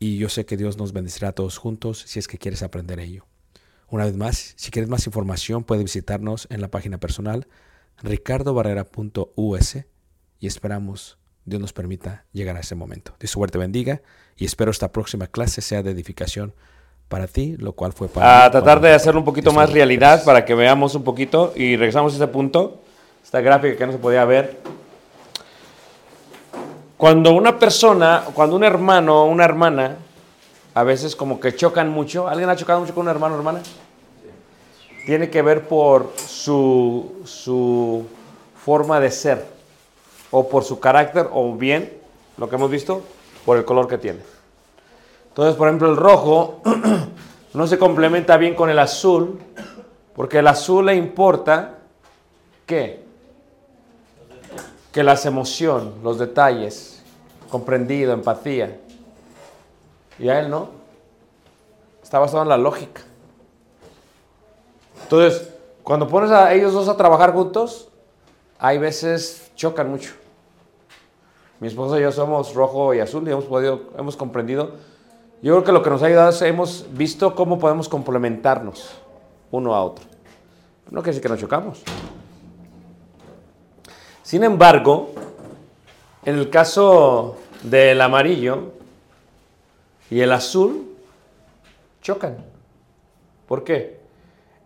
y yo sé que Dios nos bendecirá a todos juntos si es que quieres aprender ello. Una vez más, si quieres más información, puedes visitarnos en la página personal ricardobarrera.us y esperamos Dios nos permita llegar a ese momento. Dios suerte bendiga y espero esta próxima clase sea de edificación para ti, lo cual fue para A tratar de hacerlo un poquito más realidad para que veamos un poquito y regresamos a ese punto. Esta gráfica que no se podía ver. Cuando una persona, cuando un hermano o una hermana, a veces como que chocan mucho. ¿Alguien ha chocado mucho con un hermano o hermana? Tiene que ver por su, su forma de ser, o por su carácter, o bien, lo que hemos visto, por el color que tiene. Entonces, por ejemplo, el rojo no se complementa bien con el azul, porque el azul le importa, ¿qué? Que las emociones, los detalles, comprendido, empatía. Y a él no. Está basado en la lógica. Entonces, cuando pones a ellos dos a trabajar juntos, hay veces chocan mucho. Mi esposa y yo somos rojo y azul y hemos podido, hemos comprendido. Yo creo que lo que nos ha ayudado es hemos visto cómo podemos complementarnos uno a otro. No quiere decir que nos chocamos. Sin embargo, en el caso del amarillo, y el azul chocan. ¿Por qué?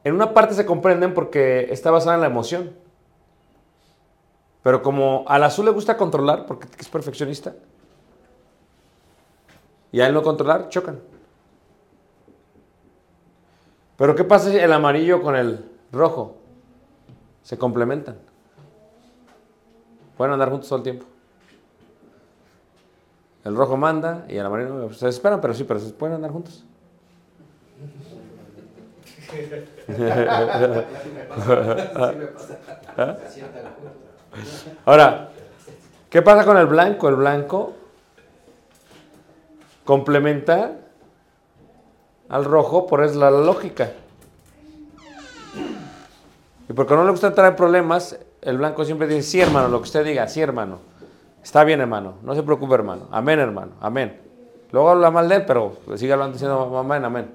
En una parte se comprenden porque está basada en la emoción. Pero como al azul le gusta controlar, porque es perfeccionista, y a él no controlar, chocan. Pero ¿qué pasa si el amarillo con el rojo se complementan? Pueden andar juntos todo el tiempo. El rojo manda y el amarillo se desesperan, pero sí, pero se pueden andar juntos. Ahora, ¿qué pasa con el blanco? El blanco complementa al rojo por es la lógica. Y porque no le gusta entrar en problemas, el blanco siempre dice, sí hermano, lo que usted diga, sí hermano. Está bien hermano, no se preocupe hermano. Amén hermano, amén. Luego habla mal de él, pero sigue hablando diciendo amén, amén.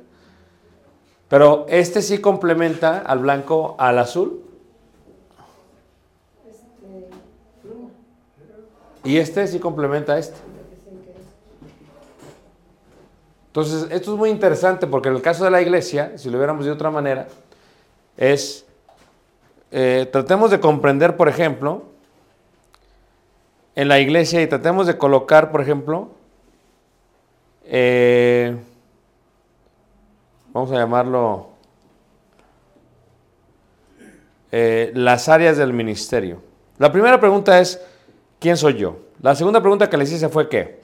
Pero este sí complementa al blanco al azul. Y este sí complementa a este. Entonces, esto es muy interesante porque en el caso de la iglesia, si lo viéramos de otra manera, es, eh, tratemos de comprender, por ejemplo, en la iglesia y tratemos de colocar, por ejemplo, eh, vamos a llamarlo, eh, las áreas del ministerio. La primera pregunta es, ¿quién soy yo? La segunda pregunta que les hice fue ¿qué?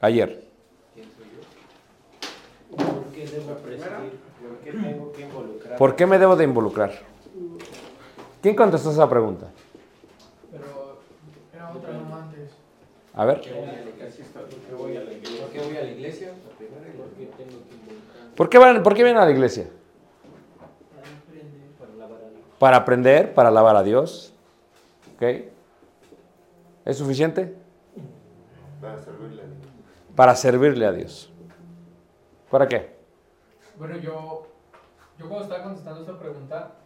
Ayer. ¿Por qué debo? ¿Por qué tengo que involucrar? ¿Por qué me debo de involucrar? ¿Quién contestó esa pregunta? Pero era otra no antes. A ver. ¿Por qué voy a la iglesia? ¿Por qué van, ¿Por qué vienen a la iglesia? para lavar a Dios. Para aprender, para alabar a Dios. ¿Ok? ¿Es suficiente? Para servirle a Dios. Para servirle a Dios. ¿Para qué? Bueno, yo, yo cuando estaba contestando esta pregunta,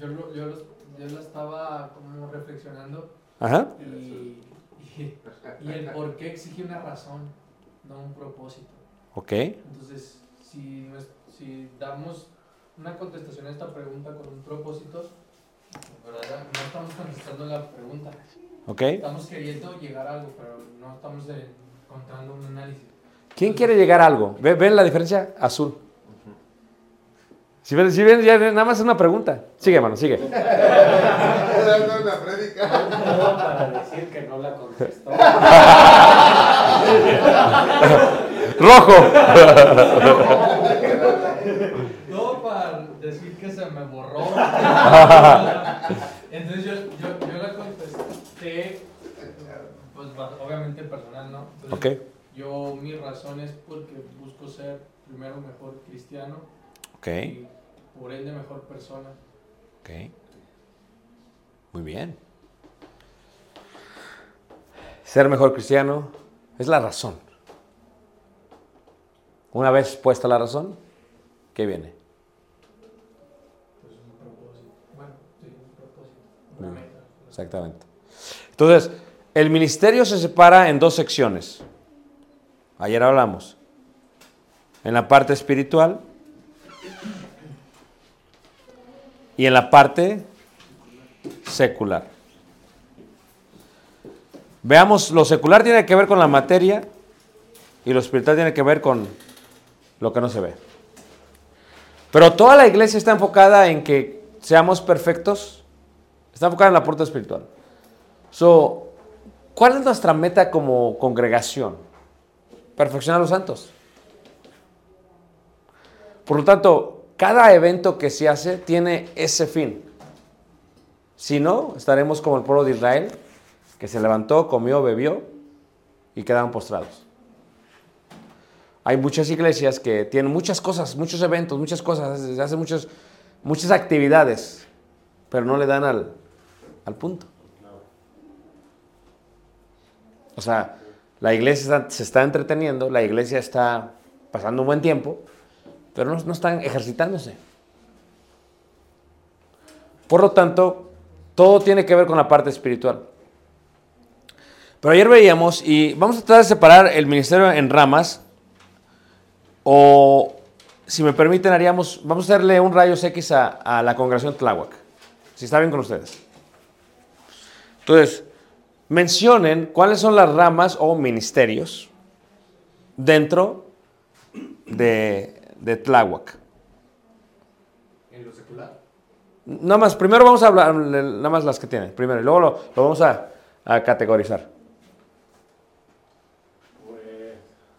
yo, lo- yo, los- yo la estaba como reflexionando Ajá. y, y, y el por qué exige una razón, no un propósito. Ok. Entonces, si, si damos una contestación a esta pregunta con un propósito, ¿verdad? no estamos contestando la pregunta. Ok. Estamos queriendo llegar a algo, pero no estamos encontrando un análisis. ¿Quién quiere llegar a algo? ¿Ve- ¿Ven la diferencia? Azul. Si ven, si ven, ya nada más es una pregunta. Sigue, hermano, sigue. dando una prédica. Todo para decir que no la contestó. Rojo. No para decir que se me borró. Entonces yo, yo, yo la contesté, pues obviamente personal, ¿no? Entonces, Ok. Yo mi razón es porque busco ser primero mejor cristiano Ok. y por ende mejor persona. Ok. Muy bien. Ser mejor cristiano es la razón. Una vez puesta la razón, ¿qué viene? Pues un propósito. Bueno, sí, un propósito. Una Muy bien. meta. Exactamente. Entonces, el ministerio se separa en dos secciones. Ayer hablamos. En la parte espiritual y en la parte secular. Veamos, lo secular tiene que ver con la materia y lo espiritual tiene que ver con lo que no se ve. Pero toda la iglesia está enfocada en que seamos perfectos Está enfocada en la puerta espiritual. So, ¿Cuál es nuestra meta como congregación? Perfeccionar a los santos. Por lo tanto, cada evento que se hace tiene ese fin. Si no, estaremos como el pueblo de Israel, que se levantó, comió, bebió y quedaron postrados. Hay muchas iglesias que tienen muchas cosas, muchos eventos, muchas cosas, hacen muchas actividades, pero no le dan al, al punto. O sea, la iglesia se está entreteniendo, la iglesia está pasando un buen tiempo, pero no, no están ejercitándose. Por lo tanto, todo tiene que ver con la parte espiritual. Pero ayer veíamos, y vamos a tratar de separar el ministerio en ramas, o si me permiten, haríamos, vamos a hacerle un rayos X a, a la congregación Tláhuac, si está bien con ustedes. Entonces, mencionen cuáles son las ramas o ministerios dentro de, de Tláhuac. En lo secular. Nada más, primero vamos a hablar, nada más las que tienen, primero, y luego lo, lo vamos a, a categorizar. Pues,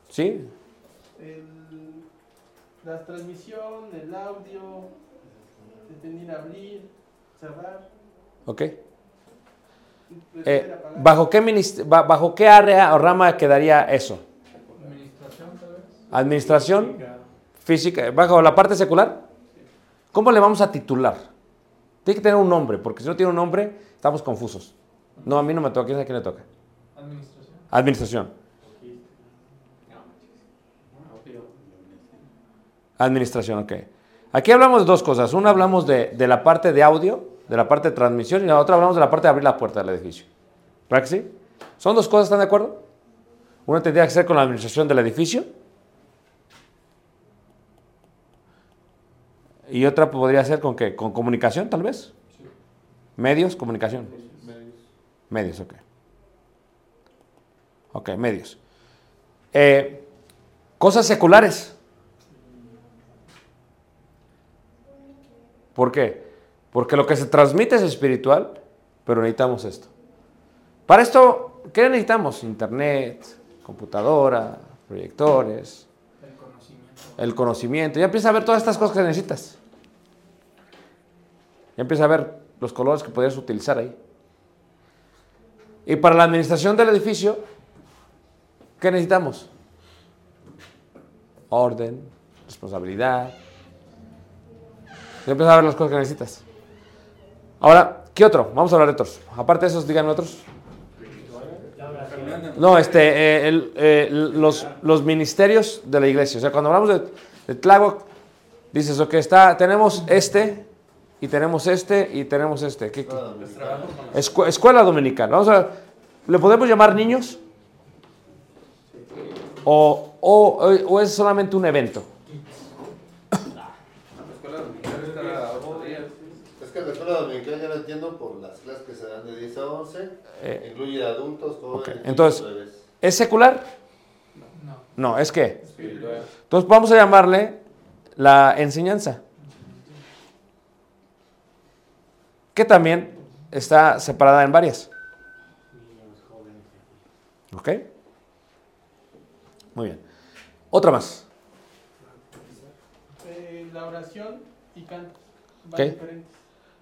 ¿Sí? el- la transmisión, el audio, detener, abrir, cerrar, ¿Ok? prender, Eh. ¿bajo, qué ¿Bajo qué área o rama quedaría eso? Administración, tal vez. ¿Administración? ¿Física? ¿Bajo la parte secular? ¿Cómo le vamos a titular? Tiene que tener un nombre, porque si no tiene un nombre, estamos confusos. No, a mí no me toca, ¿quién sabe quién le toca? Administración. Administración. Administración, ok. Aquí hablamos de dos cosas. Una hablamos de, de la parte de audio, de la parte de transmisión, y la otra hablamos de la parte de abrir la puerta del edificio. ¿Verdad que sí? ¿Son dos cosas, están de acuerdo? Una tendría que ser con la administración del edificio. Y otra podría ser con qué? ¿Con comunicación, tal vez? Medios, comunicación. Medios, ok. Ok, medios. Eh, cosas seculares. ¿Por qué? Porque lo que se transmite es espiritual, pero necesitamos esto. Para esto, ¿qué necesitamos? Internet, computadora, proyectores, El conocimiento. el conocimiento. Ya empieza a ver todas estas cosas que necesitas. Empieza a ver los colores que podrías utilizar ahí. Y para la administración del edificio, ¿qué necesitamos? Orden, responsabilidad. Empieza a ver las cosas que necesitas. Ahora, ¿qué otro? Vamos a hablar de otros. Aparte de esos, díganme otros. No, este, eh, eh, los, los ministerios de la iglesia. O sea, cuando hablamos de, de dices, ok, está, tenemos este, y tenemos este, y tenemos este. ¿Qué- qué? Escu- escuela dominical. Vamos a ¿Le podemos llamar niños? ¿O, o, o es solamente un evento? Ya entiendo por las clases que se dan de 10 a 11. Eh, incluye adultos, jóvenes, entonces-. ¿Es secular? No. No, ¿es qué? Espiritual. Entonces vamos a llamarle la enseñanza. Que también está separada en varias. ¿Ok? Muy bien. Otra más. Eh, la oración y cantos. Van Ok. diferentes.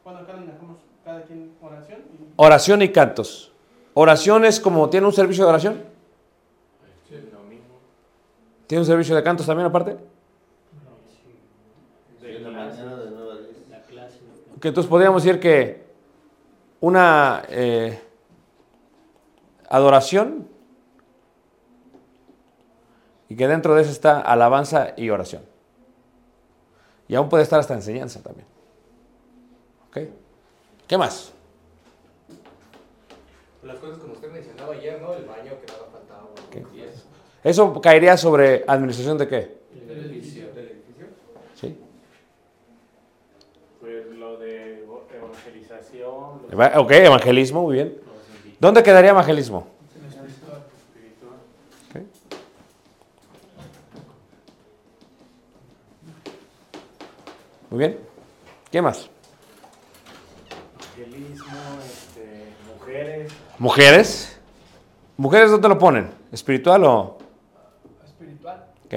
Bueno, acá le dejamos cada quien oración y Oración y cantos. Oración es como tiene un servicio de oración. ¿Tiene un servicio de cantos también aparte? Sí, en la mañana de 9 a 10. Que entonces podríamos decir que una eh, adoración y que dentro de eso está alabanza y oración. Y aún puede estar hasta enseñanza también. ¿Ok? ¿Qué más? Las cosas como usted mencionaba ayer, ¿no? El baño que faltaba. Eso. Eso caería sobre administración de qué edificio. Del edificio. ¿Sí? Pues lo de evangelización, los, Eva- Ok, evangelismo, muy bien. ¿Dónde quedaría evangelismo? Espirituales. Muy bien. ¿Qué más? evangelismo, este, mujeres, ¿Mujeres? ¿Mujeres dónde lo ponen? ¿Espiritual o...? espiritual. ok?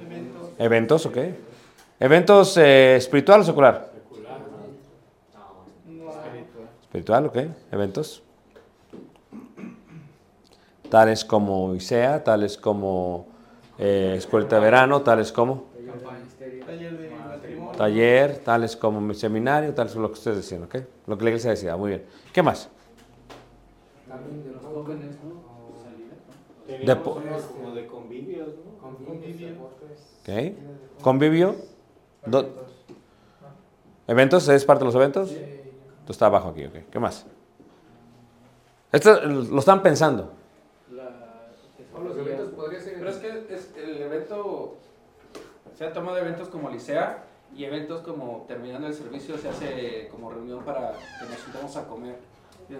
Eventos. Eventos, ok. ¿Eventos eh, espiritual o secular? No. Espiritual, ok. Eventos. Tales como ISEA, tales como eh, Escuela de Verano, tales como Taller de tales como mi seminario, tales como lo que ustedes decían, ok. Lo que la iglesia decía, muy bien. ¿Qué más? También de los jóvenes, ¿no? unos como de convivios, ¿no? Convivio. Ok. Convivio. Do- ¿Eventos? ¿Es parte de los eventos? Esto está abajo aquí, ok. ¿Qué más? Esto lo están pensando. O los eventos podría ser. Pero es que es el evento, se ha tomado eventos como Licea y eventos como terminando el servicio se hace como reunión para que nos juntemos a comer.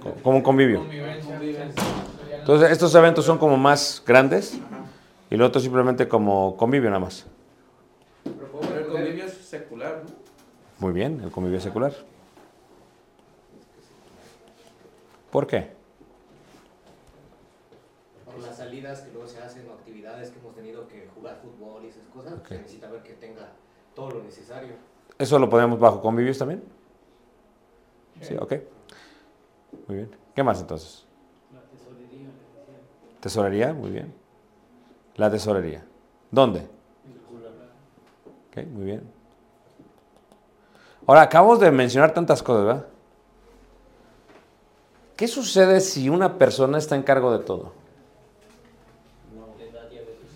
Co- Como un convivio. Convivencia. Convivencia. Serían Entonces, estos eventos son como más grandes y lo otro simplemente como convivio nada más. Pero puedo Pero el responder. convivio es secular, ¿no? Muy bien, el convivio secular. ¿Por qué? Por las salidas que luego se hacen o actividades que hemos tenido que jugar fútbol y esas cosas, se necesita ver que tenga todo lo necesario. ¿Eso lo ponemos bajo convivios también? Sí, ok. Muy bien. ¿Qué más entonces? La tesorería. Tesorería, muy bien. La tesorería. ¿Dónde? Ok, muy bien. Ahora, acabamos de mencionar tantas cosas, ¿verdad? ¿Qué sucede si una persona está en cargo de todo? Le da diabetes.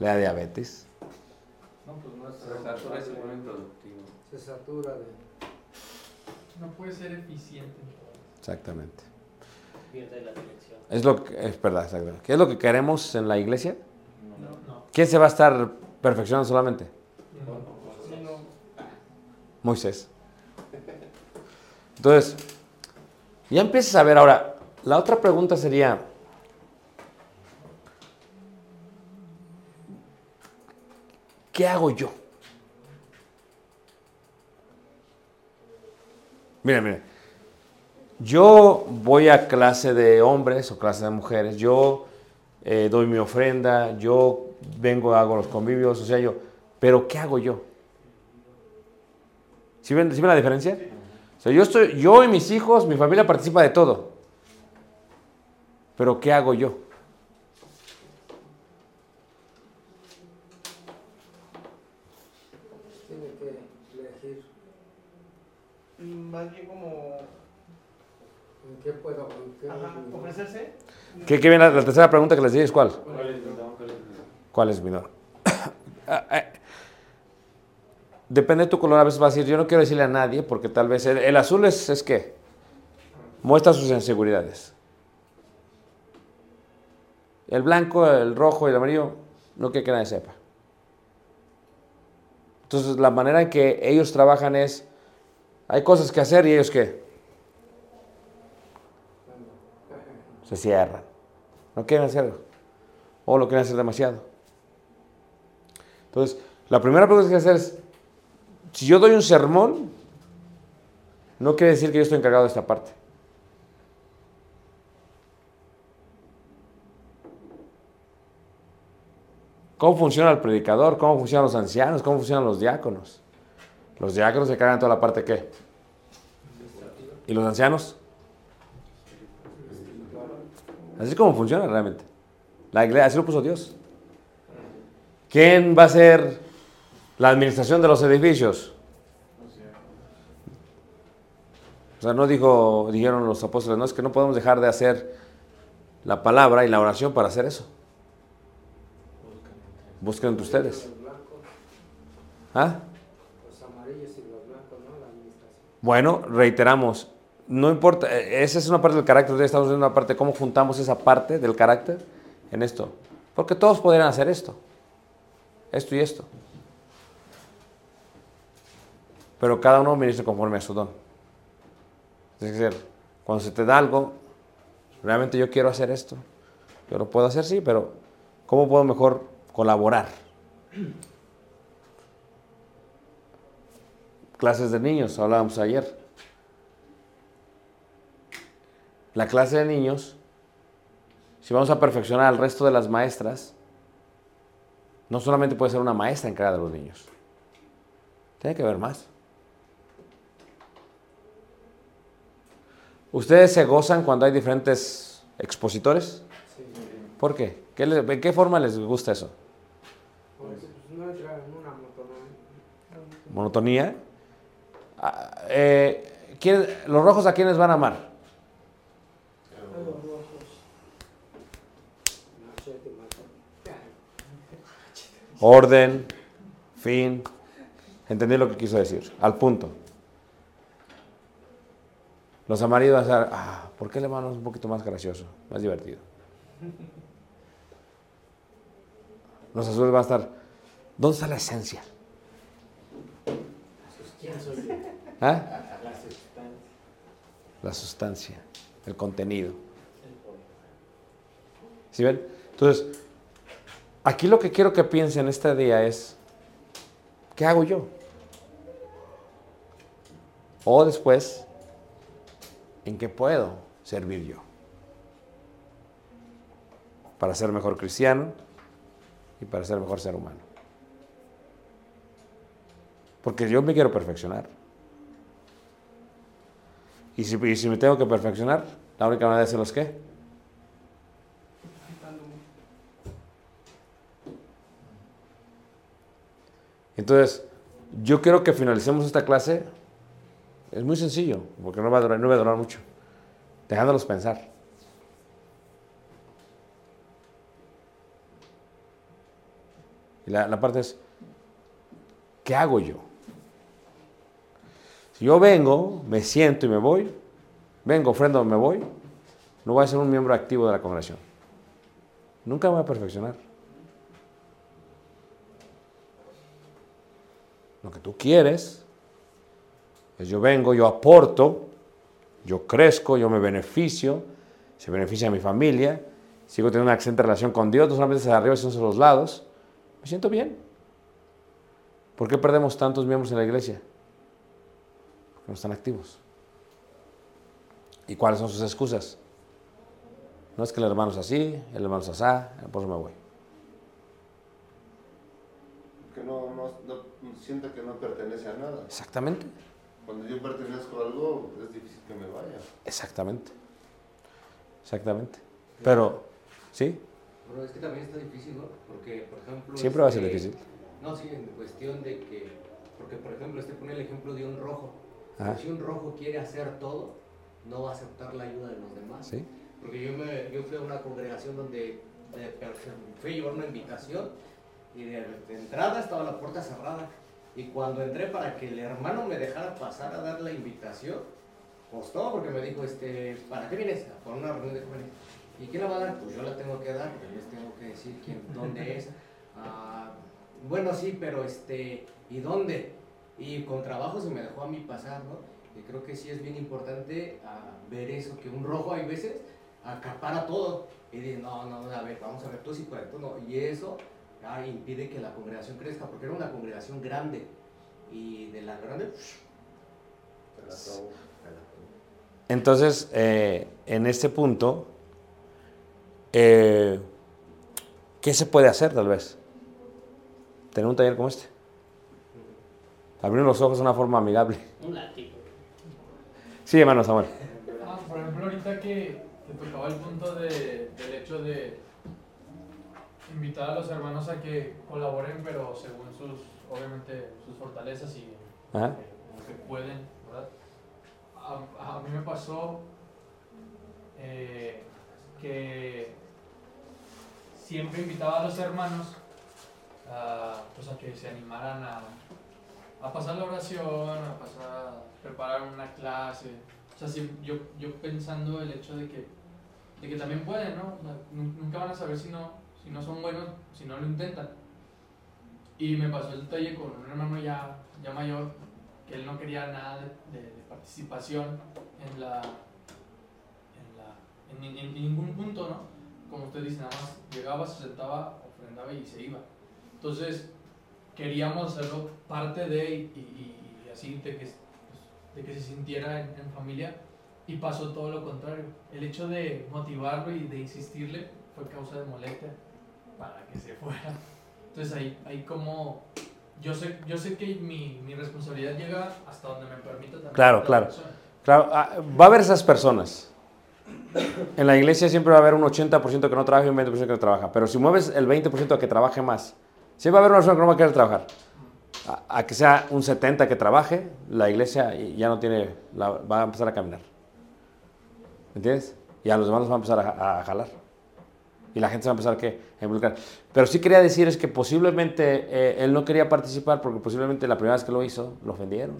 Le da diabetes. No, pues no se satura ese momento productivo. Se satura de... No puede ser eficiente. Exactamente. Pierde la dirección. Es lo que, es verdad, exacto. ¿Qué es lo que queremos en la iglesia? No, no. ¿Quién se va a estar perfeccionando solamente? No. Moisés. Entonces, ya empiezas a ver ahora, la otra pregunta sería, ¿qué hago yo? Mira, mira, yo voy a clase de hombres o clase de mujeres, yo eh, doy mi ofrenda, yo vengo, hago los convivios, o sea, yo, pero ¿qué hago yo? ¿Sí ven, sí ven la diferencia? O sea, yo, estoy, yo y mis hijos, mi familia participa de todo. Pero ¿qué hago yo? Tiene que elegir Mm, Más bien como en qué puedo... En qué ajá, ofrecerse. ¿Qué, qué viene la, la tercera pregunta que les dije es cuál? ¿Cuál es mi don? ¿Cuál es mi don? ¿Cuál es mi don? Ah, eh, Depende de tu color, a veces vas a decir, yo no quiero decirle a nadie, porque tal vez el, azul es, es qué? Muestra sus inseguridades. El blanco, el rojo y el amarillo, no quiere que nadie sepa. Entonces, la manera en que ellos trabajan es, hay cosas que hacer y ellos qué? Se cierran. No quieren hacerlo. O lo quieren hacer demasiado. Entonces, la primera pregunta que hay que hacer es, si yo doy un sermón, no quiere decir que yo estoy encargado de esta parte. ¿Cómo funciona el predicador? ¿Cómo funcionan los ancianos? ¿Cómo funcionan los diáconos? Los diáconos se cargan toda la parte qué? ¿Y los ancianos? Así es como funciona realmente. La iglesia, así lo puso Dios. ¿Quién va a ser la administración de los edificios? O sea, no dijo, dijeron los apóstoles, no es que no podemos dejar de hacer la palabra y la oración para hacer eso. Busquen entre ustedes. ¿Ah? Bueno, reiteramos, no importa, eh, esa es una parte del carácter, hoy estamos viendo una parte, cómo juntamos esa parte del carácter en esto. Porque todos podrían hacer esto, esto y esto. Pero cada uno ministra conforme a su don. Es decir, cuando se te da algo, realmente yo quiero hacer esto. Yo lo puedo hacer, sí, pero ¿cómo puedo mejor colaborar? Clases de niños, hablábamos ayer. La clase de niños, si vamos a perfeccionar al resto de las maestras, no solamente puede ser una maestra encargada de los niños. Tiene que haber más. ¿Ustedes se gozan cuando hay diferentes expositores? Sí. ¿Por qué? ¿Qué les- ¿En qué forma les gusta eso? Porque pues, no entra en una motonía. ¿Monotonía? Ah, eh, ¿quién- ¿Los rojos a quiénes van a amar? A los rojos. Machete, machete. Orden, fin. Entendí lo que quiso decir. Al punto. Los amarillos van a ser, ah, ¿por qué el hermano es un poquito más gracioso, más divertido? Los azules van a estar, ¿dónde está la esencia? ¿Ah? La sustancia. La sustancia, el contenido. ¿Sí ven? Entonces, aquí lo que quiero que piensen este día es, ¿qué hago yo? O después, ¿en qué puedo servir yo? Para ser mejor cristiano y para ser mejor ser humano. Porque yo me quiero perfeccionar. Y si, me tengo que perfeccionar, la única manera de hacerlo es qué? Entonces, yo quiero que finalicemos esta clase. Es muy sencillo, porque no va a durar, no va a mucho. Dejándolos pensar. Y la, la parte es, ¿qué hago yo? Si yo vengo, me siento y me voy, vengo, ofrendo, me voy, no voy a ser un miembro activo de la congregación. Nunca voy a perfeccionar. Lo que tú quieres es yo vengo, yo aporto, yo crezco, yo me beneficio, se beneficia mi familia, sigo teniendo una excelente relación con Dios, no solamente desde arriba, sino desde los lados. Me siento bien. ¿Por qué perdemos tantos miembros en la iglesia? Porque no están activos. ¿Y cuáles son sus excusas? No es que el hermano es así, el hermano es asá, por eso me voy. Que no, no, no sienta que no pertenece a nada. Exactamente, Cuando yo pertenezco a algo, es difícil que me vaya. exactamente. Exactamente. Pero, ¿sí? Pero es que también está difícil, ¿no? Porque, por ejemplo... Siempre va a ser este, difícil. No, sí, en cuestión de que... Porque, por ejemplo, este pone el ejemplo de un rojo. Ajá. Si un rojo quiere hacer todo, no va a aceptar la ayuda de los demás. ¿Sí? Porque yo, me, yo fui a una congregación donde de, fui a llevar una invitación y de, de entrada estaba la puerta cerrada. Y cuando entré para que el hermano me dejara pasar a dar la invitación, costó porque me dijo, este, ¿para qué vienes? Por una reunión de jóvenes. ¿Y quién la va a dar? Pues yo la tengo que dar, yo les tengo que decir quién, dónde es. Ah, bueno, sí, pero este, ¿y dónde? Y con trabajo se me dejó a mí pasar, ¿no? Y creo que sí es bien importante ah, ver eso, que un rojo hay veces acapara todo. Y dice, no, no, a ver, vamos a ver, tú sí puedes, tú no. Y eso ah, impide que la congregación crezca, porque era una congregación grande. Y de la grande. Entonces, eh, en este punto, eh, ¿qué se puede hacer tal vez? Tener un taller como este. Abrir los ojos de una forma amigable. Un látigo. Sí, hermano Samuel. Ah, por ejemplo, ahorita que, que tocaba el punto de, del hecho de invitar a los hermanos a que colaboren, pero según sus, obviamente, sus fortalezas y Ajá. eh, lo que pueden, ¿verdad? A, a mí me pasó eh, que siempre invitaba a los hermanos a, pues a que se animaran a, a pasar la oración, a pasar a preparar una clase. O sea, sí, yo, yo pensando el hecho de que, de que también pueden, ¿no? O sea, nu- nunca van a saber si no, si no son buenos, si no lo intentan. Y me pasó el detalle con un hermano ya, ya mayor, que él no quería nada de, de- de participación en la, en, la, en, en ningún punto, ¿no? Como usted dice, nada más llegaba, se sentaba, ofrendaba y se iba. Entonces, queríamos hacerlo parte de y, y- y así de que, pues, de que se sintiera en, en familia y pasó todo lo contrario. El hecho de motivarlo y de insistirle fue causa de molestia para que se fuera. Entonces ahí, ahí como yo sé, yo sé que mi, mi responsabilidad llega hasta donde me permita también. Claro, la claro. persona. Claro, ah, va a haber esas personas. En la iglesia siempre va a haber un 80% que no trabaja y un 20% que no trabaja. Pero si mueves el 20% a que trabaje más, siempre va a haber una persona que no va a querer trabajar. A, a que sea un 70% que trabaje, la iglesia ya no tiene, la- va a empezar a caminar. ¿Me entiendes? Y a los demás los va a empezar a, a jalar. Y la gente se va a empezar ¿qué? a involucrar. Pero sí quería decir es que posiblemente eh, él no quería participar porque posiblemente la primera vez que lo hizo lo ofendieron.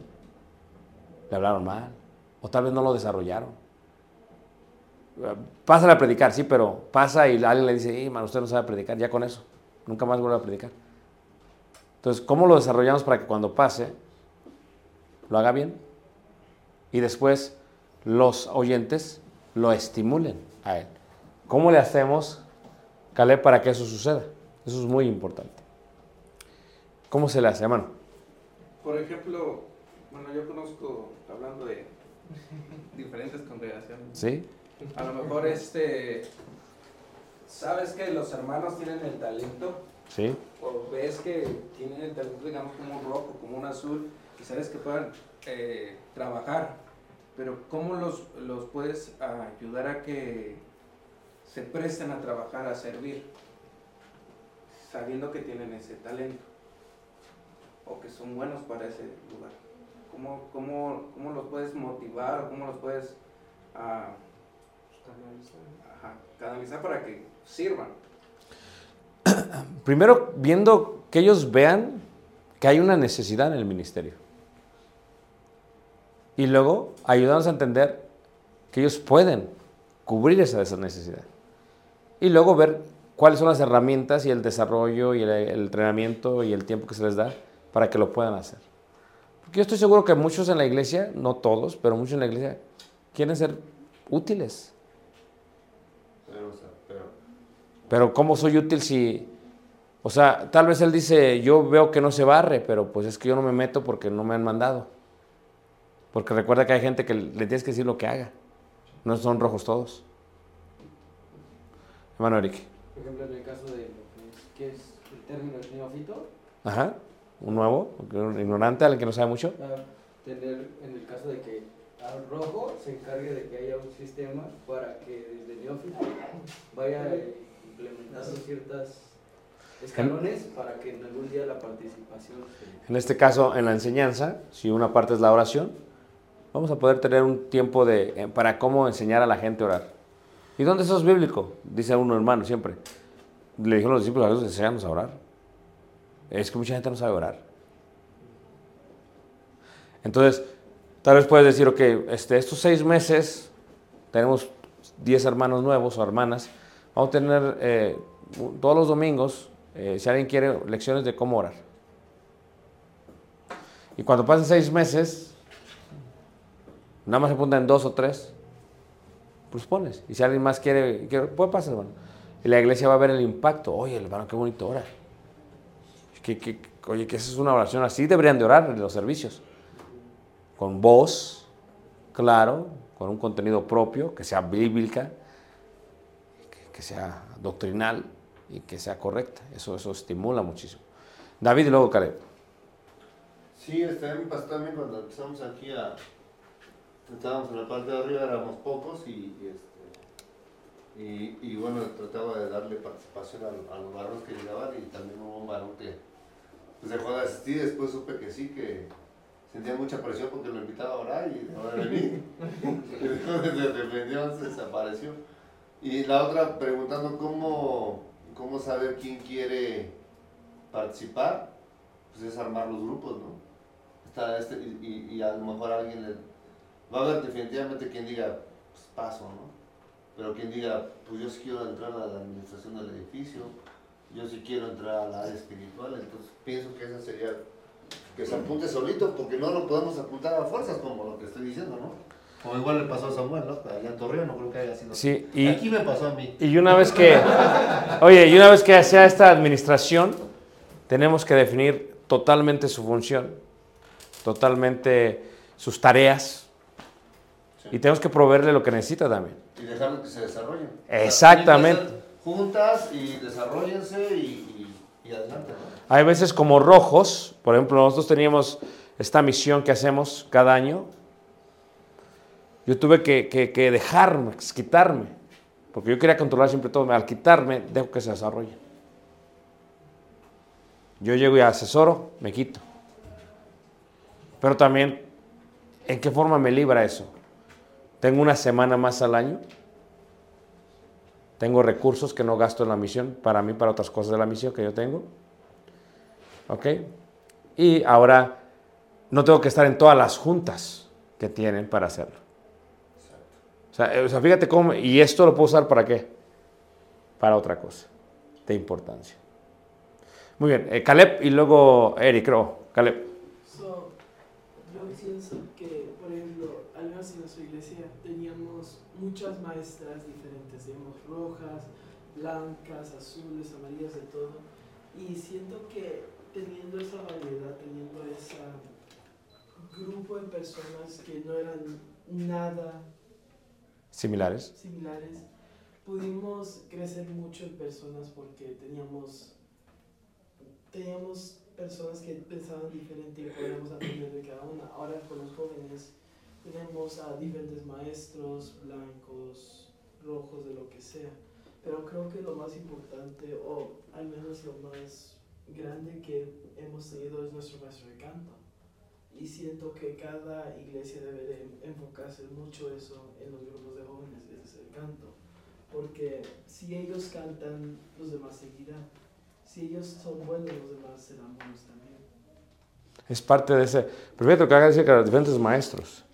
Le hablaron mal. O tal vez no lo desarrollaron. Pásale a predicar, sí, pero pasa y alguien le dice, "Ih, man, usted no sabe predicar, ya con eso. Nunca más vuelve a predicar. Entonces, ¿cómo lo desarrollamos para que cuando pase lo haga bien? Y después los oyentes lo estimulen a él. ¿Cómo le hacemos, Caleb, para que eso suceda? Eso es muy importante. ¿Cómo se le hace, hermano? Por ejemplo, bueno, yo conozco, hablando de diferentes congregaciones, ¿Sí? a lo mejor este, sabes que los hermanos tienen el talento, ¿Sí? o ves que tienen el talento, digamos, como un rojo, como un azul, y sabes que puedan eh, trabajar, pero ¿cómo los, los puedes ayudar a que se presten a trabajar, a servir, sabiendo que tienen ese talento? o que son buenos para ese lugar. ¿Cómo, cómo, cómo los puedes motivar o cómo los puedes ah, ajá, canalizar para que sirvan? Primero, viendo que ellos vean que hay una necesidad en el ministerio. Y luego, ayudarnos a entender que ellos pueden cubrir esa, esa necesidad. Y luego ver cuáles son las herramientas y el desarrollo y el, el entrenamiento y el tiempo que se les da para que lo puedan hacer. Porque yo estoy seguro que muchos en la iglesia, no todos, pero muchos en la iglesia, quieren ser útiles. Pero, o sea, pero, Pero ¿cómo soy útil si... O sea, tal vez él dice, yo veo que no se barre, pero pues es que yo no me meto porque no me han mandado. Porque recuerda que hay gente que le tienes que decir lo que haga. No son rojos todos. Hermano Eric. Por ejemplo, en el caso de que es, ¿qué es el término de neófito? Ajá. Un nuevo, un ignorante, alguien que no sabe mucho. Ah, tener, en el caso de que al rojo se encargue de que haya un sistema para que desde neófito vaya implementando ciertas escalones para que en algún día la participación En este caso, en la enseñanza, si una parte es la oración, vamos a poder tener un tiempo de, eh, para cómo enseñar a la gente a orar. ¿Y dónde eso es bíblico? Dice uno hermano siempre. Le dijeron los discípulos a Jesús, enséñanos a orar. Es que mucha gente no sabe orar. Entonces, tal vez puedes decir, ok, este, estos seis meses tenemos 10 hermanos nuevos o hermanas, vamos a tener eh, todos los domingos, eh, si alguien quiere, lecciones de cómo orar. Y cuando pasen seis meses, nada más se apuntan dos o tres, pues pones. Y si alguien más quiere, quiere pues pasa, hermano. Y la iglesia va a ver el impacto. Oye, hermano, qué bonito ora. Que, que- oye, que esa es una oración así, deberían de orar en los servicios. Con voz, claro, con un contenido propio, que sea bíblica, que, sea doctrinal y que sea correcta. Eso, eso estimula muchísimo. David y luego Caleb. Sí, me pasó también cuando empezamos aquí a... Estábamos en la parte de arriba, éramos pocos y, este, y, bueno, trataba de darle participación a, los varones que llegaban y también hubo un varón que pues, dejó de asistir, después supe que sí, que sentía mucha presión porque lo invitaba a orar y dejó de venir. después se defendió, se desapareció. Y la otra preguntando cómo, cómo saber quién quiere participar, pues es armar los grupos, ¿no? Está este, y a lo mejor alguien le... Va a haber definitivamente quien diga, pues paso, ¿no? Pero quien diga, pues yo sí quiero entrar a la administración del edificio, yo sí quiero entrar al área espiritual, entonces pienso que esa sería que se apunte solito, porque no lo podemos apuntar a fuerzas, como lo que estoy diciendo, ¿no? Como igual le pasó a Samuel, ¿no? Allá en Torreón no creo que haya sido. Sí, y- Aquí me pasó a mí. Y una vez que, oye, y una vez que sea esta administración, tenemos que definir totalmente su función, totalmente sus tareas, y tenemos que proveerle lo que necesita también. Y dejarlo que se desarrollen. Exactamente. Juntas y desarrollense y, y, y adelante, ¿no? Hay veces como rojos, por ejemplo, nosotros teníamos esta misión que hacemos cada año. Yo tuve que, que- que dejarme, quitarme, porque yo quería controlar siempre todo. Al quitarme, dejo que se desarrolle. Yo llego y asesoro, me quito. Pero también, ¿en qué forma me libra eso? Tengo una semana más al año. Tengo recursos que no gasto en la misión, para mí, para otras cosas de la misión que yo tengo. ¿Ok? Y ahora no tengo que estar en todas las juntas que tienen para hacerlo. O sea, eh, o sea, fíjate cómo, y esto lo puedo usar para qué? Para otra cosa de importancia. Muy bien, eh, Caleb y luego Eric, creo. Caleb. So, yo pienso que, menos en nuestra iglesia teníamos muchas maestras diferentes, digamos, rojas, blancas, azules, amarillas, de todo. Y siento que teniendo esa variedad, teniendo ese grupo de personas que no eran nada Similares. similares, pudimos crecer mucho en personas porque teníamos, teníamos personas que pensaban diferente y podíamos aprender de cada una. Ahora con los jóvenes tenemos a diferentes maestros, blancos, rojos, de lo que sea. Pero creo que lo más importante, o al menos lo más grande que hemos tenido es nuestro maestro de canto. Y siento que cada iglesia debe de enfocarse mucho eso en los grupos de jóvenes, es el canto. Porque si ellos cantan, los demás seguirán. Si ellos son buenos, los demás serán buenos también. Es parte de ese. Lo que de decir que los diferentes maestros.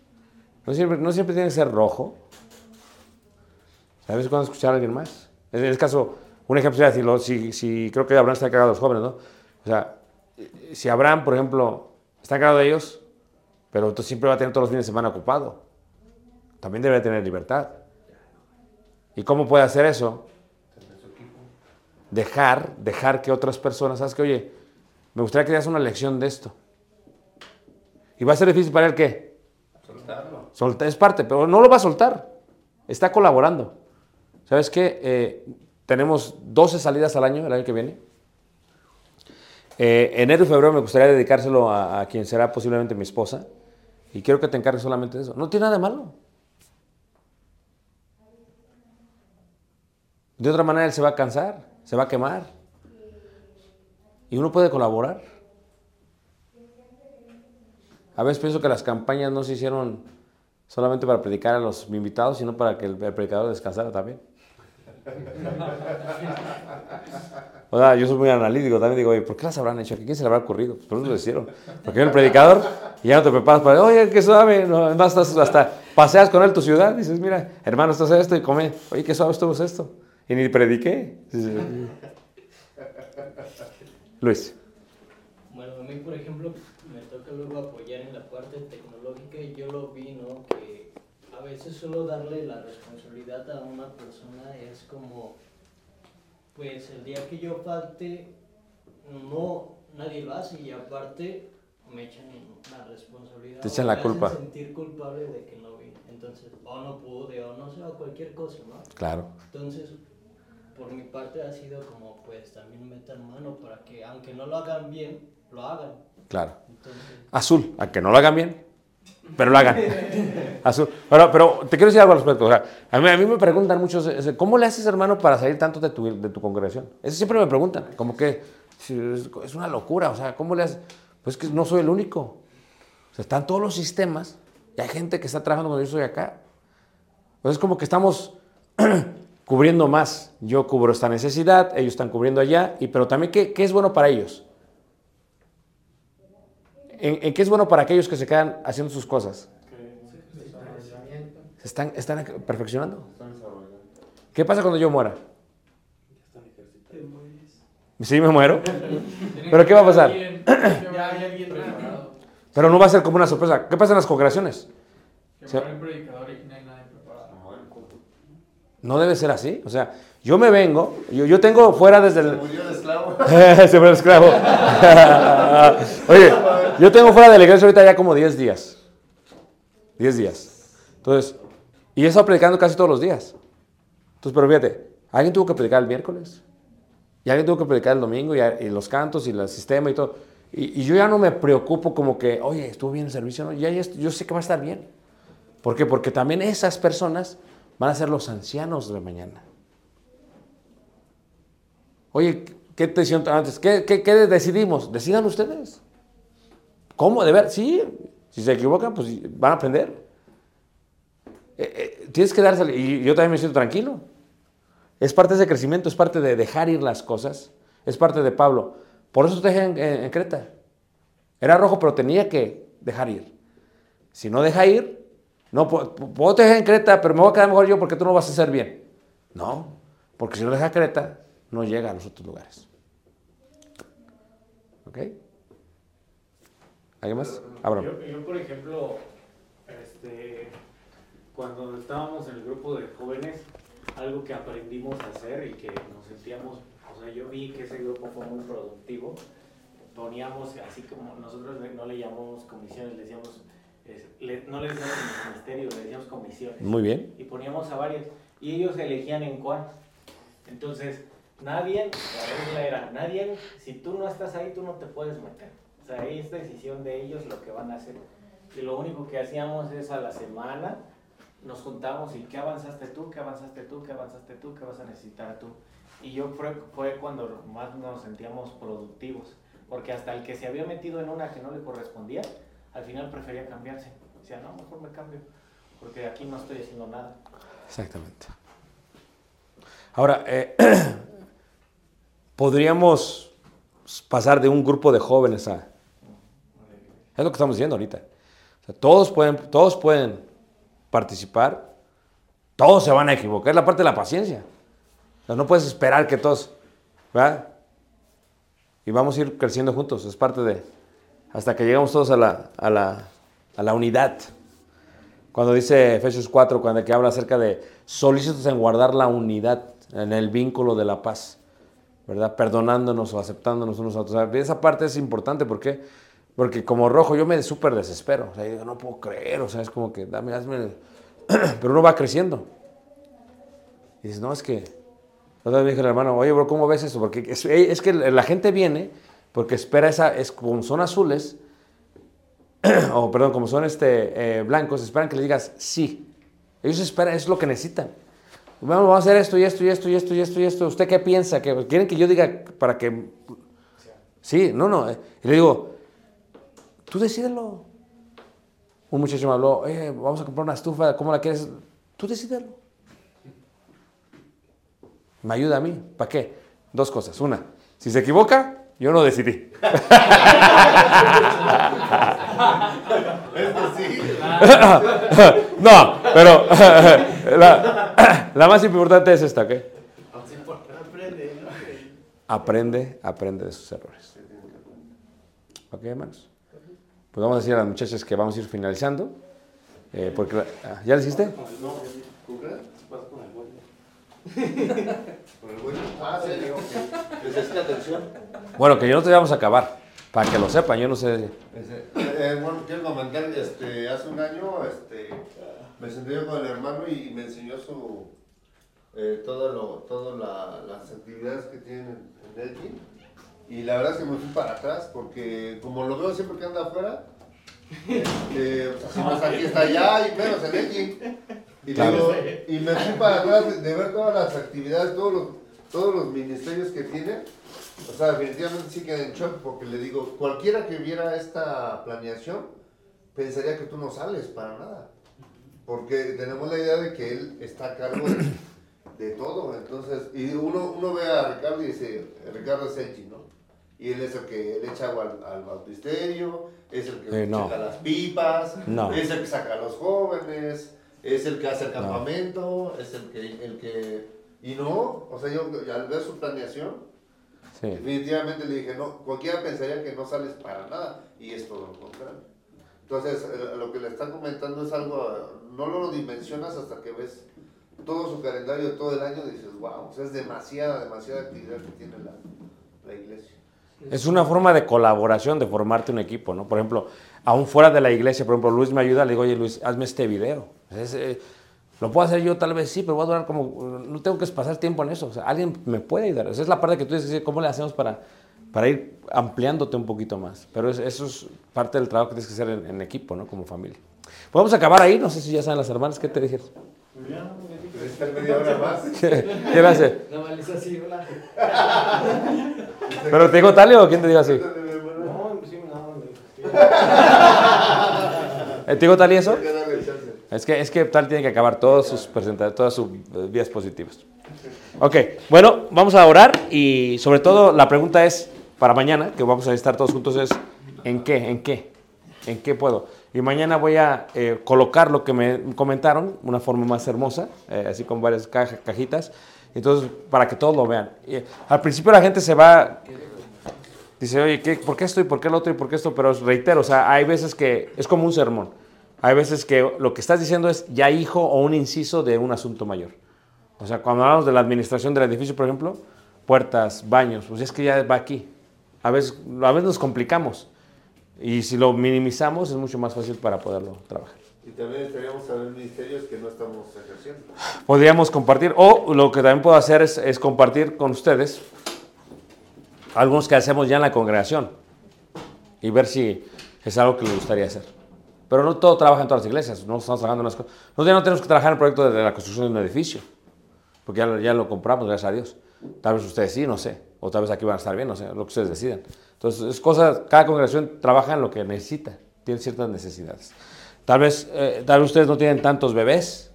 No siempre, no siempre tiene que ser rojo. ¿Sabes cuándo escuchar a alguien más? En el caso, un ejemplo sería decirlo, si, si creo que Abraham está encargado de los jóvenes, ¿no? O sea, si Abraham, por ejemplo, está encargado de ellos, pero entonces siempre va a tener todos los fines de semana ocupado. También debe tener libertad. ¿Y cómo puede hacer eso? Dejar, dejar que otras personas, ¿sabes qué? Oye, me gustaría que hagas una lección de esto. ¿Y va a ser difícil para él qué? Soltarlo. Es parte, pero no lo va a soltar. Está colaborando. ¿Sabes qué? Eh, tenemos 12 salidas al año, el año que viene. Eh, enero y febrero me gustaría dedicárselo a, a quien será posiblemente mi esposa. Y quiero que te encargues solamente de eso. No tiene nada de malo. De otra manera él se va a cansar, se va a quemar. Y uno puede colaborar. A veces pienso que las campañas no se hicieron solamente para predicar a los invitados, sino para que el, el predicador descansara también. O sea, yo soy muy analítico, también digo, oye, ¿por qué las habrán hecho? ¿A quién se le habrá ocurrido? Pues por eso lo hicieron. Porque viene el predicador y ya no te preparas para, oye, qué suave, no, además estás hasta paseas con él tu ciudad, dices, mira, hermano, estás esto y come, oye, qué suave estuvo esto. Y ni prediqué. Luis. Bueno, a mí, por ejemplo, me toca luego apoyar en la parte tecnológica y yo lo vi, ¿no? Que a veces solo darle la responsabilidad a una persona es como, pues el día que yo falte, no, nadie lo hace y aparte me echan la responsabilidad. Te echan la me hacen culpa. sentir culpable de que no vi. Entonces, o no pude, o no sé, o cualquier cosa, ¿no? Claro. Entonces, por mi parte ha sido como, pues también metan mano para que, aunque no lo hagan bien, lo hagan. Claro. Entonces, Azul, a que no lo hagan bien, pero lo hagan. Azul. Pero, pero te quiero decir algo al respecto. O sea, a, mí, a mí me preguntan muchos, ¿cómo le haces, hermano, para salir tanto de tu, de tu congregación? Eso siempre me preguntan. Como que es, una locura. O sea, ¿cómo le haces? Pues que no soy el único. O sea, están todos los sistemas y hay gente que está trabajando cuando yo estoy acá. Pues es como que estamos cubriendo más. Yo cubro esta necesidad, ellos están cubriendo allá, y, pero también, ¿qué, qué es bueno para ellos? ¿En, en qué es bueno para aquellos que se quedan haciendo sus cosas? Se están, están perfeccionando. ¿Qué pasa cuando yo muera? ¿Sí me muero? ¿Pero qué va a pasar? Pero no va a ser como una sorpresa. ¿Qué pasa en las congregaciones? Que el predicador y no hay nadie preparado. No debe ser así. O sea, yo me vengo, yo, yo tengo fuera desde Se el... murió el esclavo. Se murió el esclavo. Oye, yo tengo fuera de la iglesia ahorita ya como 10 días. 10 días. Entonces, y he estado predicando casi todos los días. Entonces, pero fíjate, alguien tuvo que predicar el miércoles. Y alguien tuvo que predicar el domingo y, y los cantos y el sistema y todo. Y, y yo ya no me preocupo como que, oye, estuvo bien el servicio, ¿no? Ya, ya yo sé que va a estar bien. ¿Por qué? Porque también esas personas van a ser los ancianos de mañana. Oye, ¿qué te decían antes? ¿Qué, decidimos? Decidan ustedes. ¿Cómo? ¿De ver? Sí. Si se equivocan, pues van a aprender. Eh, eh, tienes que darse, y yo también me siento tranquilo. Es parte de ese crecimiento, es parte de dejar ir las cosas, es parte de Pablo. Por eso te dejé en, en- en Creta. Era rojo, pero tenía que dejar ir. Si no deja ir, No, pu- pu- puedo te dejar en Creta, pero me voy a quedar mejor yo porque tú no vas a hacer bien. No, porque si no deja Creta, no llega a los otros lugares. ¿Ok? ¿Alguien más? Abraham. Yo, por ejemplo, este, cuando estábamos en el grupo de jóvenes, algo que aprendimos a hacer y que nos sentíamos, o sea, yo vi que ese grupo fue muy productivo. Poníamos, así como nosotros no le llamamos comisiones, le decíamos, es- le- no le decíamos ministerio, le decíamos comisiones. Muy bien. Y poníamos a varios, y ellos elegían en cuál. Entonces, nadie, la regla era, nadie, si tú no estás ahí, tú no te puedes meter. O sea, es decisión de ellos lo que van a hacer. Y lo único que hacíamos es a la semana, nos juntamos y qué avanzaste tú, qué avanzaste tú, qué avanzaste tú, qué vas a necesitar tú. Y yo fue, fue cuando más nos sentíamos productivos, porque hasta el que se había metido en una que no le correspondía, al final prefería cambiarse. Decía, no, mejor me cambio, porque aquí no estoy haciendo nada. Exactamente. Ahora, eh, podríamos pasar de un grupo de jóvenes a... Es lo que estamos diciendo ahorita. Todos, pueden, todos pueden participar, todos se van a equivocar, es la parte de la paciencia. O sea, no puedes esperar que todos... ¿verdad? Y vamos a ir creciendo juntos, es parte de... Hasta que llegamos todos a la, a la, a la unidad. Cuando dice Efesios 4, cuando que habla acerca de solícitos en guardar la unidad, en el vínculo de la paz, ¿verdad? Perdonándonos o aceptándonos unos a otros. Esa parte es importante, ¿por qué? Porque como rojo yo me súper desespero. O sea, yo digo, no puedo creer, o sea, es como que, dame, hazme... el-". Pero uno va creciendo. Y dices, no, es que... Otra vez me dijo el hermano, oye, bro, ¿cómo ves eso? Porque es que la gente viene porque espera esa, es como son azules, o perdón, como son este, eh, blancos, esperan que les digas sí. Ellos esperan, es lo que necesitan. Vamos, a hacer esto y esto y esto y esto y esto y esto. ¿Usted qué piensa? ¿Que ¿Quieren que yo diga para que... Sí, no, no. eh, Y le digo, tú decídelo. Un muchacho me habló, vamos a comprar una estufa, ¿cómo la quieres? Tú decídelo. Me ayuda a mí. ¿Para qué? Dos cosas. Una, si se equivoca, yo no decidí. no, pero la, la más importante es esta, ¿ok? Aprende, ¿no? Aprende, aprende de sus errores. ¿Ok, hermanos? Pues vamos a decir a las muchachas que vamos a ir finalizando. eh, porque la- ah, ¿Ya lo hiciste? No, ¿con qué? ¿Qué pasa con el vuelo? ¿Con el vuelo? Ah, sí, digo que necesita atención. Bueno, que yo no te vamos a acabar. Para que lo sepan, yo no sé. Eh, bueno, quiero comentar, este, hace un año, este, me senté yo con el hermano y me enseñó su, eh, todo lo, todas la- las actividades que tienen en Elgin. Y la verdad es que me fui para atrás porque como lo veo siempre que anda afuera, este, o sea, si no es aquí está allá y menos en Elgin. Y, Claro. digo, y me fui para atrás de, ver todas las actividades, todos los, todos los ministerios que tiene. O sea, definitivamente sí quedé en shock porque le digo, cualquiera que viera esta planeación pensaría que tú no sales para nada. Porque tenemos la idea de que él está a cargo de, de todo. Entonces, y uno, uno ve a Ricardo y dice, Ricardo es Echi, ¿no? Y él es el que le echa agua al, al bautisterio, es el que Eh, no. saca las pipas, No. es el que saca a los jóvenes, es el que hace el campamento, es el que, el que... Y no, o sea, yo al ver su planeación, Sí. Definitivamente le dije, no, cualquiera pensaría que no sales para nada, y es todo lo contrario. Entonces, eh, lo que le están comentando es algo, no lo dimensionas hasta que ves todo su calendario todo el año y dices, wow, o sea, es demasiada, demasiada actividad que tiene la, la iglesia. Es una forma de colaboración, de formarte un equipo, ¿no? Por ejemplo, aún fuera de la iglesia, por ejemplo, Luis me ayuda, le digo, oye Luis, hazme este video. Es, eh, lo puedo hacer yo tal vez sí, pero voy a durar como, no tengo que pasar tiempo en eso. O sea, alguien me puede ayudar. Esa es la parte que tú dices, ¿cómo le hacemos para, para ir ampliándote un poquito más? Pero es- eso es parte del trabajo que tienes que hacer en, en equipo, ¿no? Como familia. Podemos acabar ahí, no sé si ya saben las hermanas, ¿qué te dijeron? Necesitas media hora más. ¿Quién hace? No vales así, hola. ¿Pero te dijo Talio o quién te dijo así? No, sí, no. ¿Eh, ¿Te dijo Talio eso? Es que, es que tal tiene que acabar todos sus presentaciones, todas sus eh, vías positivas. Ok, bueno, vamos a orar y sobre todo la pregunta es para mañana, que vamos a estar todos juntos, es ¿en qué? ¿En qué? ¿En qué puedo? Y mañana voy a eh, colocar lo que me comentaron, una forma más hermosa, eh, así con varias caja- cajitas. Entonces, para que todos lo vean. Y, al principio la gente se va, dice, oye, ¿qué, ¿por qué esto y por qué lo otro y por qué esto? Pero reitero, o sea, hay veces que es como un sermón. Hay veces que lo que estás diciendo es ya hijo o un inciso de un asunto mayor. O sea, cuando hablamos de la administración del edificio, por ejemplo, puertas, baños, pues es que ya va aquí. A veces, a veces nos complicamos. Y si lo minimizamos es mucho más fácil para poderlo trabajar. Y también estaríamos saber ministerios que no estamos ejerciendo. Podríamos compartir, o lo que también puedo hacer es, es compartir con ustedes algunos que hacemos ya en la congregación y ver si es algo que les gustaría hacer. Pero no todo trabaja en todas las iglesias, no estamos trabajando en las cosas. Nosotros ya no tenemos que trabajar en el proyecto de la construcción de un edificio, porque ya, ya lo compramos, gracias a Dios. Tal vez ustedes sí, no sé, o tal vez aquí van a estar bien, no sé, lo que ustedes decidan. Entonces, es cosa, cada congregación trabaja en lo que necesita, tiene ciertas necesidades. Tal vez, eh, tal vez ustedes no tienen tantos bebés,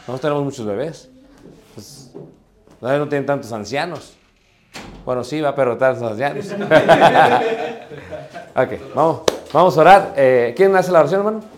nosotros tenemos muchos bebés. Pues, tal vez no tienen tantos ancianos. Bueno, sí, va, pero tantos ancianos. ok, vamos, vamos a orar. Eh, ¿Quién hace la oración, hermano?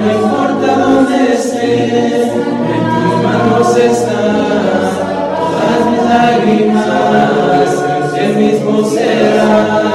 no importa dónde estés, en tus manos estás, todas mis lágrimas, el mismo serás.